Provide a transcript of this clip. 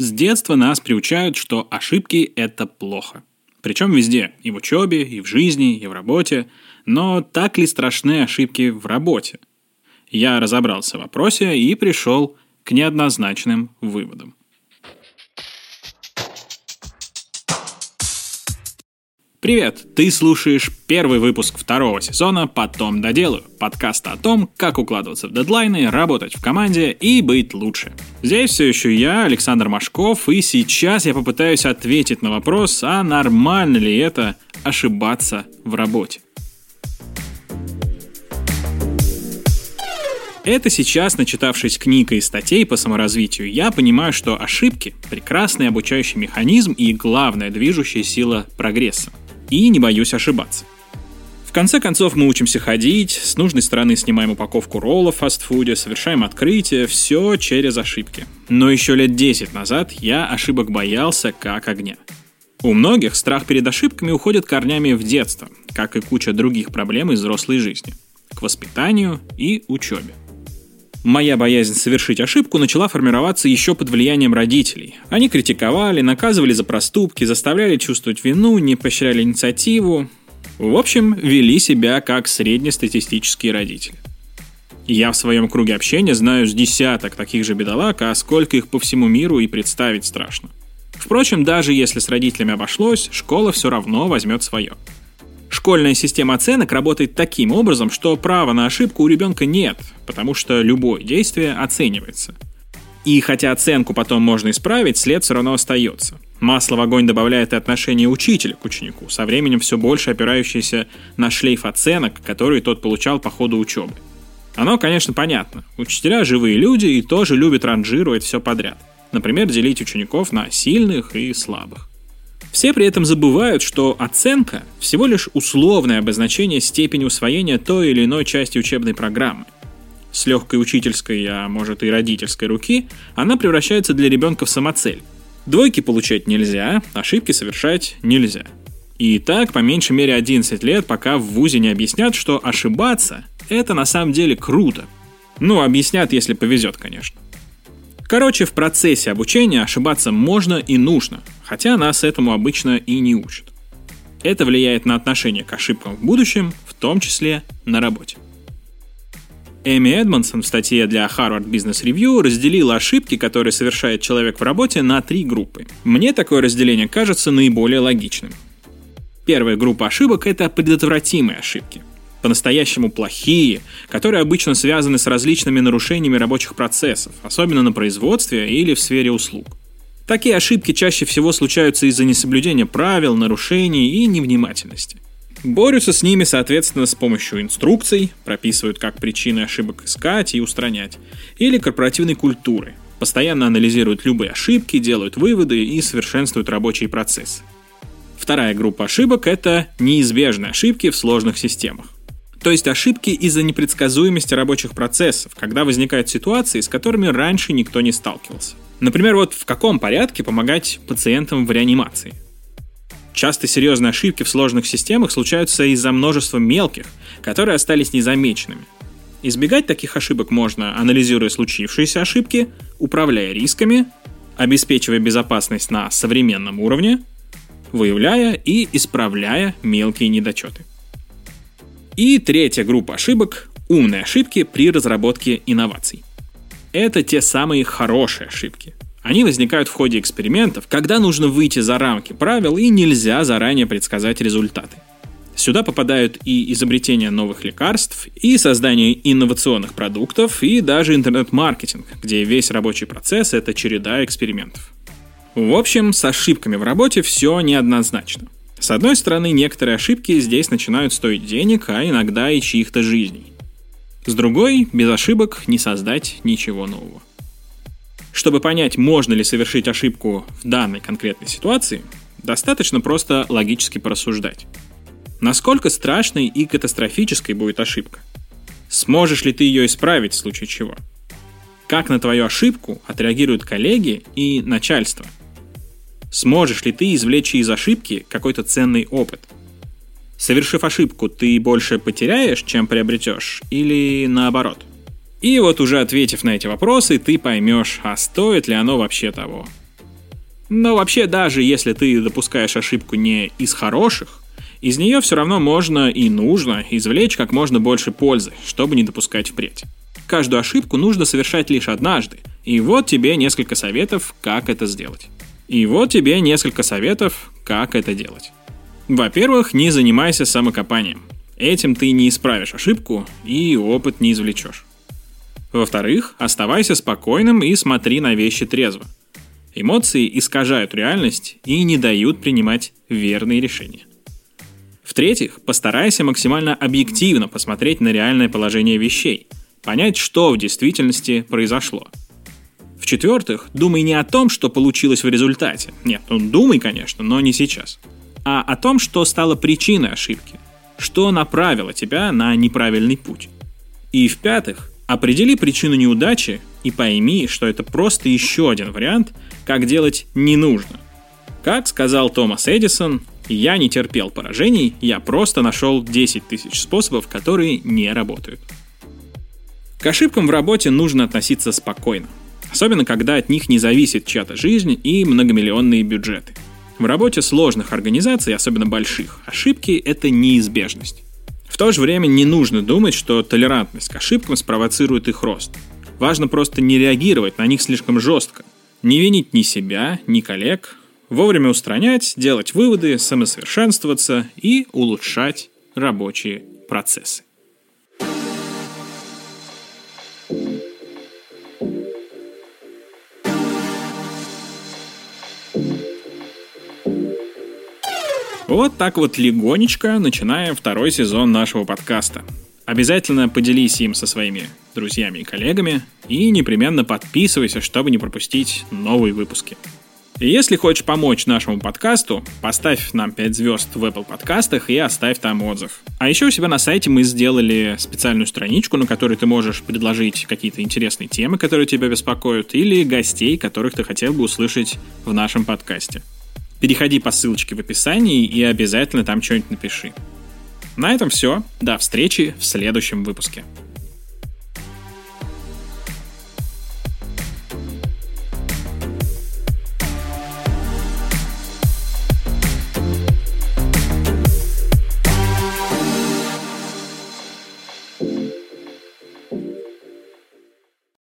С детства нас приучают, что ошибки – это плохо. Причем везде, и в учебе, и в жизни, и в работе. Но так ли страшны ошибки в работе? Я разобрался в вопросе и пришел к неоднозначным выводам. Привет! Ты слушаешь первый выпуск второго сезона «Потом доделаю» подкаста о том, как укладываться в дедлайны, работать в команде и быть лучше. Здесь все еще я, Александр Машков, и сейчас я попытаюсь ответить на вопрос, а нормально ли это ошибаться в работе. Это сейчас, начитавшись книг и статей по саморазвитию, я понимаю, что ошибки – прекрасный обучающий механизм и главная движущая сила прогресса и не боюсь ошибаться. В конце концов, мы учимся ходить, с нужной стороны снимаем упаковку роллов в фастфуде, совершаем открытие, все через ошибки. Но еще лет 10 назад я ошибок боялся как огня. У многих страх перед ошибками уходит корнями в детство, как и куча других проблем из взрослой жизни, к воспитанию и учебе. Моя боязнь совершить ошибку начала формироваться еще под влиянием родителей. Они критиковали, наказывали за проступки, заставляли чувствовать вину, не поощряли инициативу. В общем, вели себя как среднестатистические родители. Я в своем круге общения знаю с десяток таких же бедолаг, а сколько их по всему миру и представить страшно. Впрочем, даже если с родителями обошлось, школа все равно возьмет свое. Школьная система оценок работает таким образом, что права на ошибку у ребенка нет, потому что любое действие оценивается. И хотя оценку потом можно исправить, след все равно остается. Масло в огонь добавляет и отношение учителя к ученику, со временем все больше опирающееся на шлейф оценок, которые тот получал по ходу учебы. Оно, конечно, понятно. Учителя – живые люди и тоже любят ранжировать все подряд. Например, делить учеников на сильных и слабых. Все при этом забывают, что оценка – всего лишь условное обозначение степени усвоения той или иной части учебной программы. С легкой учительской, а может и родительской руки, она превращается для ребенка в самоцель. Двойки получать нельзя, ошибки совершать нельзя. И так по меньшей мере 11 лет, пока в ВУЗе не объяснят, что ошибаться – это на самом деле круто. Ну, объяснят, если повезет, конечно. Короче, в процессе обучения ошибаться можно и нужно, хотя нас этому обычно и не учат. Это влияет на отношение к ошибкам в будущем, в том числе на работе. Эми Эдмонсон в статье для Harvard Business Review разделила ошибки, которые совершает человек в работе, на три группы. Мне такое разделение кажется наиболее логичным. Первая группа ошибок – это предотвратимые ошибки по-настоящему плохие, которые обычно связаны с различными нарушениями рабочих процессов, особенно на производстве или в сфере услуг. Такие ошибки чаще всего случаются из-за несоблюдения правил, нарушений и невнимательности. Борются с ними, соответственно, с помощью инструкций, прописывают, как причины ошибок искать и устранять, или корпоративной культуры, постоянно анализируют любые ошибки, делают выводы и совершенствуют рабочие процессы. Вторая группа ошибок – это неизбежные ошибки в сложных системах. То есть ошибки из-за непредсказуемости рабочих процессов, когда возникают ситуации, с которыми раньше никто не сталкивался. Например, вот в каком порядке помогать пациентам в реанимации. Часто серьезные ошибки в сложных системах случаются из-за множества мелких, которые остались незамеченными. Избегать таких ошибок можно, анализируя случившиеся ошибки, управляя рисками, обеспечивая безопасность на современном уровне, выявляя и исправляя мелкие недочеты. И третья группа ошибок – умные ошибки при разработке инноваций. Это те самые хорошие ошибки. Они возникают в ходе экспериментов, когда нужно выйти за рамки правил и нельзя заранее предсказать результаты. Сюда попадают и изобретение новых лекарств, и создание инновационных продуктов, и даже интернет-маркетинг, где весь рабочий процесс – это череда экспериментов. В общем, с ошибками в работе все неоднозначно – с одной стороны, некоторые ошибки здесь начинают стоить денег, а иногда и чьих-то жизней. С другой, без ошибок не создать ничего нового. Чтобы понять, можно ли совершить ошибку в данной конкретной ситуации, достаточно просто логически порассуждать. Насколько страшной и катастрофической будет ошибка? Сможешь ли ты ее исправить в случае чего? Как на твою ошибку отреагируют коллеги и начальство – Сможешь ли ты извлечь из ошибки какой-то ценный опыт? Совершив ошибку, ты больше потеряешь, чем приобретешь, или наоборот? И вот уже ответив на эти вопросы, ты поймешь, а стоит ли оно вообще того. Но вообще, даже если ты допускаешь ошибку не из хороших, из нее все равно можно и нужно извлечь как можно больше пользы, чтобы не допускать впредь. Каждую ошибку нужно совершать лишь однажды, и вот тебе несколько советов, как это сделать. И вот тебе несколько советов, как это делать. Во-первых, не занимайся самокопанием. Этим ты не исправишь ошибку и опыт не извлечешь. Во-вторых, оставайся спокойным и смотри на вещи трезво. Эмоции искажают реальность и не дают принимать верные решения. В-третьих, постарайся максимально объективно посмотреть на реальное положение вещей, понять, что в действительности произошло. В-четвертых, думай не о том, что получилось в результате. Нет, ну думай, конечно, но не сейчас. А о том, что стало причиной ошибки. Что направило тебя на неправильный путь. И в-пятых, определи причину неудачи и пойми, что это просто еще один вариант, как делать не нужно. Как сказал Томас Эдисон, я не терпел поражений, я просто нашел 10 тысяч способов, которые не работают. К ошибкам в работе нужно относиться спокойно. Особенно, когда от них не зависит чья-то жизнь и многомиллионные бюджеты. В работе сложных организаций, особенно больших, ошибки — это неизбежность. В то же время не нужно думать, что толерантность к ошибкам спровоцирует их рост. Важно просто не реагировать на них слишком жестко. Не винить ни себя, ни коллег, вовремя устранять, делать выводы, самосовершенствоваться и улучшать рабочие процессы. Вот так вот легонечко начинаем второй сезон нашего подкаста. Обязательно поделись им со своими друзьями и коллегами и непременно подписывайся, чтобы не пропустить новые выпуски. И если хочешь помочь нашему подкасту, поставь нам 5 звезд в Apple подкастах и оставь там отзыв. А еще у себя на сайте мы сделали специальную страничку, на которой ты можешь предложить какие-то интересные темы, которые тебя беспокоят, или гостей, которых ты хотел бы услышать в нашем подкасте. Переходи по ссылочке в описании и обязательно там что-нибудь напиши. На этом все. До встречи в следующем выпуске.